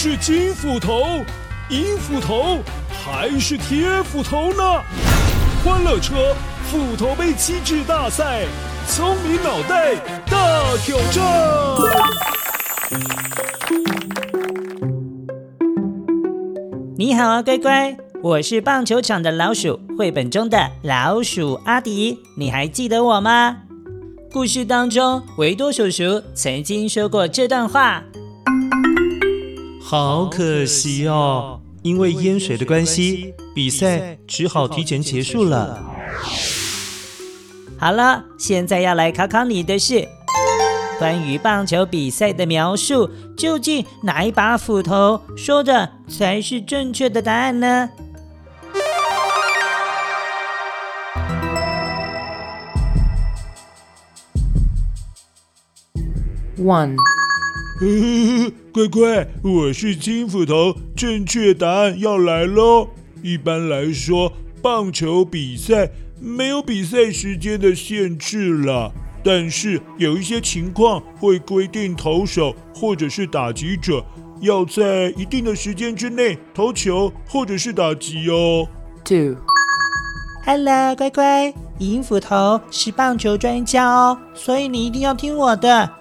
是金斧头、银斧头还是铁斧头呢？欢乐车斧头杯机制大赛，聪明脑袋大挑战。你好啊，乖乖，我是棒球场的老鼠，绘本中的老鼠阿迪，你还记得我吗？故事当中，维多叔叔曾经说过这段话。好可惜哦，因为淹水的关系，比赛只好提前结束了。好了，现在要来考考你的是，关于棒球比赛的描述，究竟哪一把斧头说的才是正确的答案呢？One。呵呵呵，乖乖，我是金斧头，正确答案要来喽。一般来说，棒球比赛没有比赛时间的限制了，但是有一些情况会规定投手或者是打击者要在一定的时间之内投球或者是打击哦。Two，Hello，乖乖，银斧头是棒球专家哦，所以你一定要听我的。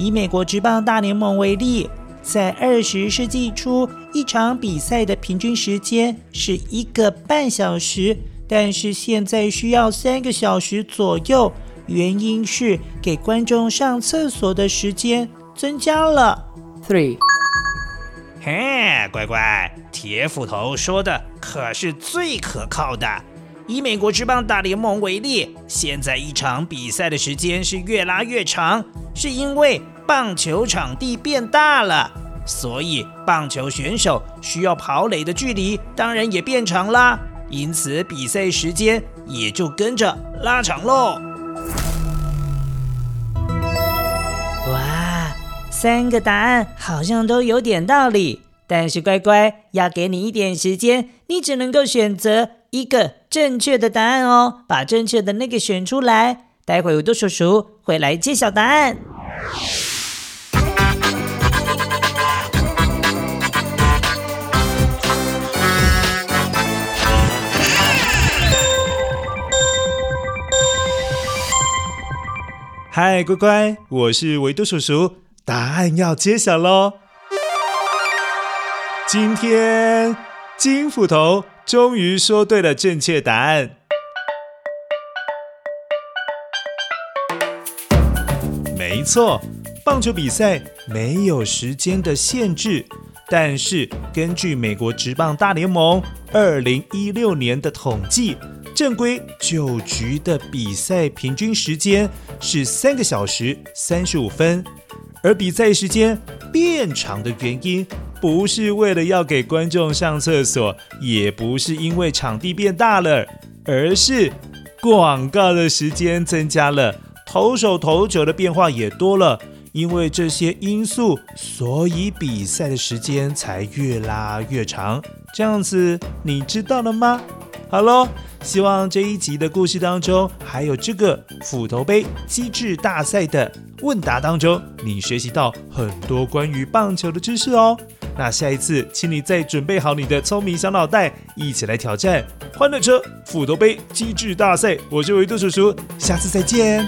以美国职棒大联盟为例，在二十世纪初，一场比赛的平均时间是一个半小时，但是现在需要三个小时左右。原因是给观众上厕所的时间增加了。Three，嘿，乖乖，铁斧头说的可是最可靠的。以美国职棒大联盟为例，现在一场比赛的时间是越拉越长，是因为棒球场地变大了，所以棒球选手需要跑垒的距离当然也变长啦，因此比赛时间也就跟着拉长喽。哇，三个答案好像都有点道理，但是乖乖，要给你一点时间，你只能够选择一个正确的答案哦，把正确的那个选出来。待会维多叔叔会来揭晓答案。嗨，乖乖，我是维多叔叔，答案要揭晓喽。今天金斧头。终于说对了正确答案。没错，棒球比赛没有时间的限制，但是根据美国职棒大联盟二零一六年的统计，正规九局的比赛平均时间是三个小时三十五分，而比赛时间变长的原因，不是为了要给观众上厕所，也不是因为场地变大了，而是广告的时间增加了，投手投球的变化也多了。因为这些因素，所以比赛的时间才越拉越长。这样子，你知道了吗？好喽，希望这一集的故事当中，还有这个斧头杯机智大赛的问答当中，你学习到很多关于棒球的知识哦。那下一次，请你再准备好你的聪明小脑袋，一起来挑战欢乐车斧头杯机智大赛。我是维度叔叔，下次再见。